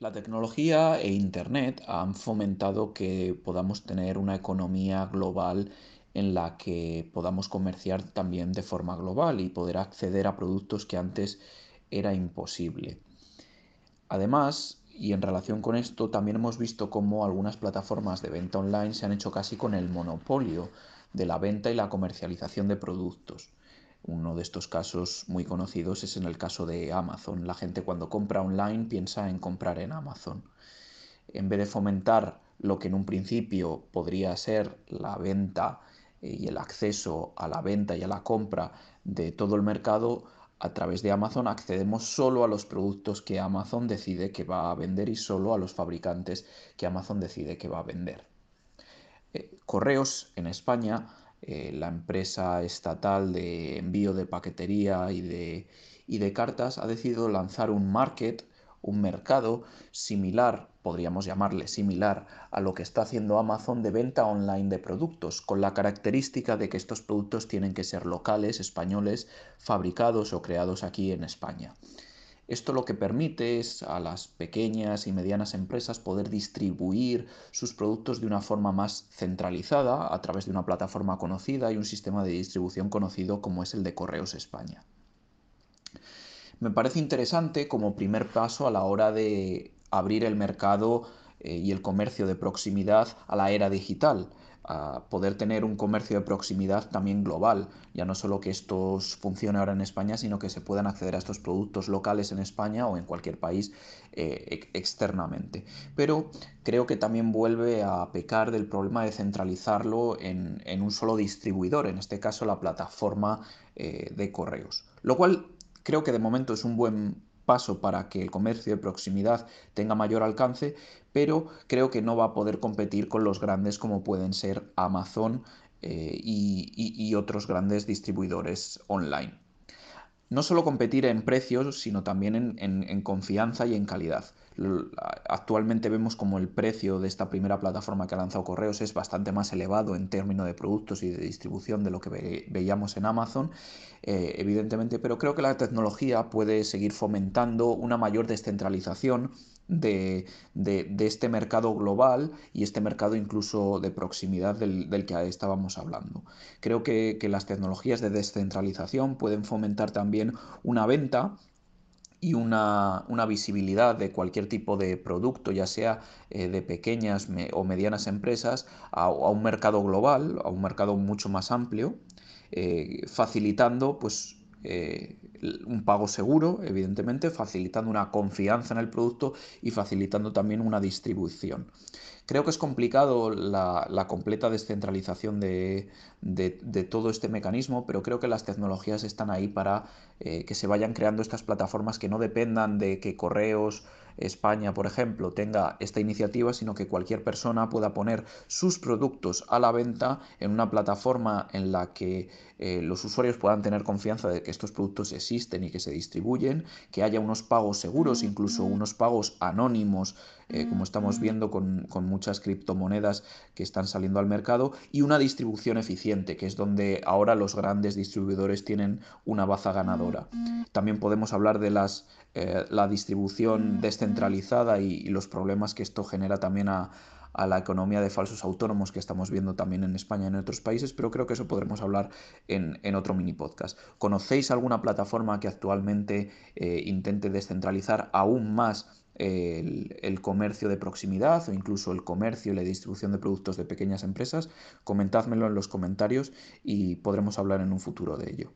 La tecnología e Internet han fomentado que podamos tener una economía global en la que podamos comerciar también de forma global y poder acceder a productos que antes era imposible. Además, y en relación con esto, también hemos visto cómo algunas plataformas de venta online se han hecho casi con el monopolio de la venta y la comercialización de productos. Uno de estos casos muy conocidos es en el caso de Amazon. La gente cuando compra online piensa en comprar en Amazon. En vez de fomentar lo que en un principio podría ser la venta eh, y el acceso a la venta y a la compra de todo el mercado, a través de Amazon accedemos solo a los productos que Amazon decide que va a vender y solo a los fabricantes que Amazon decide que va a vender. Eh, Correos en España eh, la empresa estatal de envío de paquetería y de, y de cartas ha decidido lanzar un market, un mercado similar, podríamos llamarle similar a lo que está haciendo Amazon de venta online de productos, con la característica de que estos productos tienen que ser locales, españoles, fabricados o creados aquí en España. Esto lo que permite es a las pequeñas y medianas empresas poder distribuir sus productos de una forma más centralizada a través de una plataforma conocida y un sistema de distribución conocido como es el de Correos España. Me parece interesante como primer paso a la hora de abrir el mercado eh, y el comercio de proximidad a la era digital a poder tener un comercio de proximidad también global. Ya no solo que esto funcione ahora en España, sino que se puedan acceder a estos productos locales en España o en cualquier país eh, externamente. Pero creo que también vuelve a pecar del problema de centralizarlo en, un solo distribuidor, en este caso la plataforma eh, de correos. Lo cual creo que de momento es un buen paso para que el comercio de proximidad tenga mayor alcance, pero creo que no va a poder competir con los grandes como pueden ser Amazon eh, y, otros grandes distribuidores online. No solo competir en precios, sino también en confianza y en calidad. Actualmente vemos como el precio de esta primera plataforma que ha lanzado Correos es bastante más elevado en términos de productos y de distribución de lo que veíamos en Amazon, eh, evidentemente, pero creo que la tecnología puede seguir fomentando una mayor descentralización de, este mercado global y este mercado incluso de proximidad del, que estábamos hablando. Creo que, que las tecnologías de descentralización pueden fomentar también una venta y una, visibilidad de cualquier tipo de producto, ya sea eh, de pequeñas o medianas empresas, a, un mercado global, a un mercado mucho más amplio, eh, facilitando pues, eh, un pago seguro, evidentemente, facilitando una confianza en el producto y facilitando también una distribución. Creo que es complicado la, completa descentralización de, todo este mecanismo, pero creo que las tecnologías están ahí para eh, que se vayan creando estas plataformas que no dependan de que correos, España, por ejemplo, tenga esta iniciativa, sino que cualquier persona pueda poner sus productos a la venta en una plataforma en la que eh, los usuarios puedan tener confianza de que estos productos existen y que se distribuyen, que haya unos pagos seguros, incluso unos pagos anónimos, eh, como estamos viendo con, muchas criptomonedas que están saliendo al mercado, y una distribución eficiente, que es donde ahora los grandes distribuidores tienen una baza ganadora. También podemos hablar de las, eh, la distribución descentralizada y, los problemas que esto genera también a, la economía de falsos autónomos que estamos viendo también en España y en otros países, pero creo que eso podremos hablar en, otro mini podcast. ¿Conocéis alguna plataforma que actualmente eh, intente descentralizar aún más el, comercio de proximidad o incluso el comercio y la distribución de productos de pequeñas empresas, comentádmelo en los comentarios y podremos hablar en un futuro de ello.